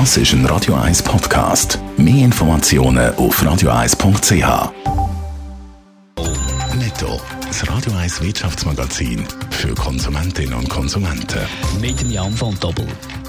Das ist ein Radio 1 Podcast. Mehr Informationen auf radio1.ch. Netto, das Radio 1 Wirtschaftsmagazin für Konsumentinnen und Konsumenten. Mit dem Jan von Doppel.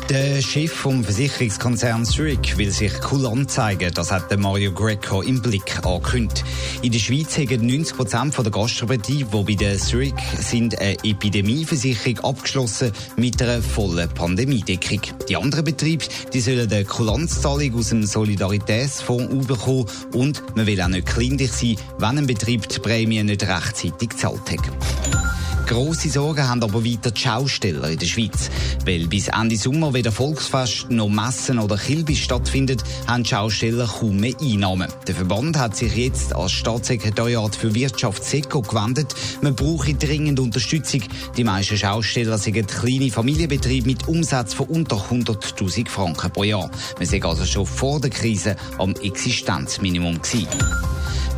Der Chef vom Versicherungskonzern Zurich will sich cool anzeigen. Das hat der Mario Greco im Blick angekündigt. In der Schweiz haben 90 Prozent der Gastrobetriebe, die bei der Zurich sind, eine Epidemieversicherung abgeschlossen mit einer vollen Pandemiedeckung. Die anderen Betriebe, die sollen eine Kulanzzahlung aus dem Solidaritätsfonds bekommen und man will auch nicht kleinlich sein, wenn ein Betrieb die Prämie nicht rechtzeitig gezahlt hat. Grosse Sorgen haben aber weiter die Schausteller in der Schweiz. Weil bis Ende Sommer weder Volksfest noch Messen oder Kilbis stattfindet, haben die Schausteller kaum mehr Einnahmen. Der Verband hat sich jetzt als Staatssekretariat für Wirtschaft SECO gewendet. Man brauche dringend Unterstützung. Die meisten Schausteller sind kleine Familienbetriebe mit Umsatz von unter 100.000 Franken pro Jahr. Man sind also schon vor der Krise am Existenzminimum gewesen.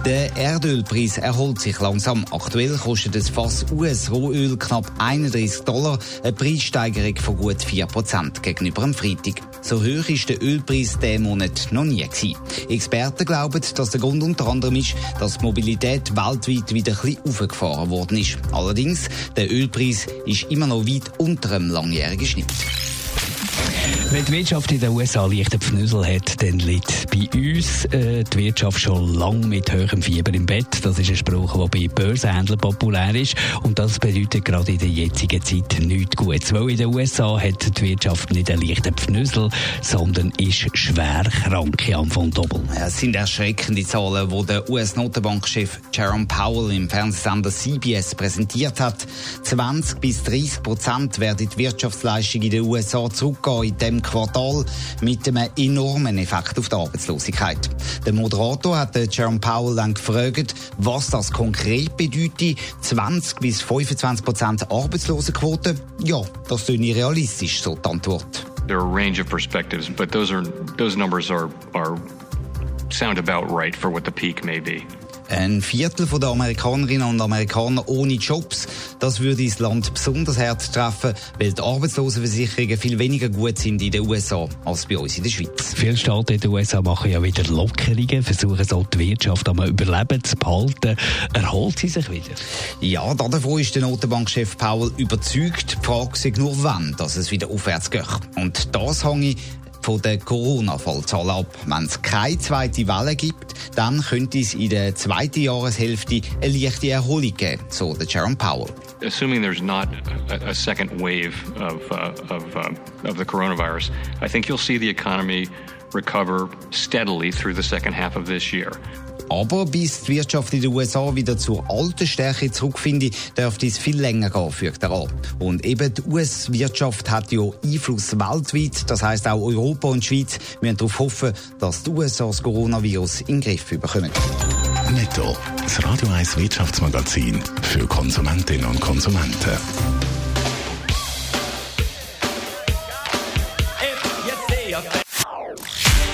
Der Erdölpreis erholt sich langsam. Aktuell kostet das Fass US-Rohöl knapp 31 Dollar, eine Preissteigerung von gut 4% gegenüber dem Freitag. So hoch ist der Ölpreis diesen Monat noch nie gewesen. Experten glauben, dass der Grund unter anderem ist, dass die Mobilität weltweit wieder ein bisschen aufgefahren worden ist. Allerdings, der Ölpreis ist immer noch weit unter dem langjährigen Schnitt. Wenn die Wirtschaft in den USA leichten Pfnüsel hat, dann liegt bei uns äh, die Wirtschaft schon lange mit höherem Fieber im Bett. Das ist ein Spruch, der bei Börsenhändlern populär ist. Und das bedeutet gerade in der jetzigen Zeit nichts Gutes. Weil in den USA hat die Wirtschaft nicht einen leichten Pfnüsel, sondern ist schwer krank, Jan von Doppel. Ja, es sind erschreckende Zahlen, die der US-Notenbankchef Jerome Powell im Fernsehsender CBS präsentiert hat. 20 bis 30 Prozent werden die Wirtschaftsleistung in den USA zurückgehen in diesem Quartal mit einem enormen Effekt auf die Arbeitslosigkeit. Der Moderator hat Jerome Powell dann gefragt, was das konkret bedeutet. 20 bis 25 Prozent Arbeitslosenquote? Ja, das klingt realistisch, so die Antwort. There are a range of perspectives, but those are those numbers are are sound about right for what the peak may be. Ein Viertel der Amerikanerinnen und Amerikaner ohne Jobs, das würde das Land besonders hart treffen, weil die Arbeitslosenversicherungen viel weniger gut sind in den USA als bei uns in der Schweiz. Viele Staaten in den USA machen ja wieder Lockerungen, versuchen so die Wirtschaft am Überleben zu behalten. Erholt sie sich wieder? Ja, davon ist der Notenbankchef Powell überzeugt. Die Frage ist nur, wann dass es wieder aufwärts geht. Und das hänge von den Corona-Fallzahlen ab. Wenn es keine zweite Welle gibt, dann könnte es in der zweiten Jahreshälfte eine leichte Erholung geben, so der Jerome Powell. Assuming there's not a, second wave of, uh, of, uh, of the coronavirus, I think you'll see the economy recover steadily through the second half of this year. Aber bis die Wirtschaft in den USA wieder zur alten Stärke zurückfindet, dürfte es viel länger gehen, fügt er an. Und eben die US-Wirtschaft hat ja Einfluss weltweit. Das heißt auch Europa und die Schweiz müssen darauf hoffen, dass die USA das Coronavirus in den Griff bekommen. Netto, das Radio 1 Wirtschaftsmagazin für Konsumentinnen und Konsumenten.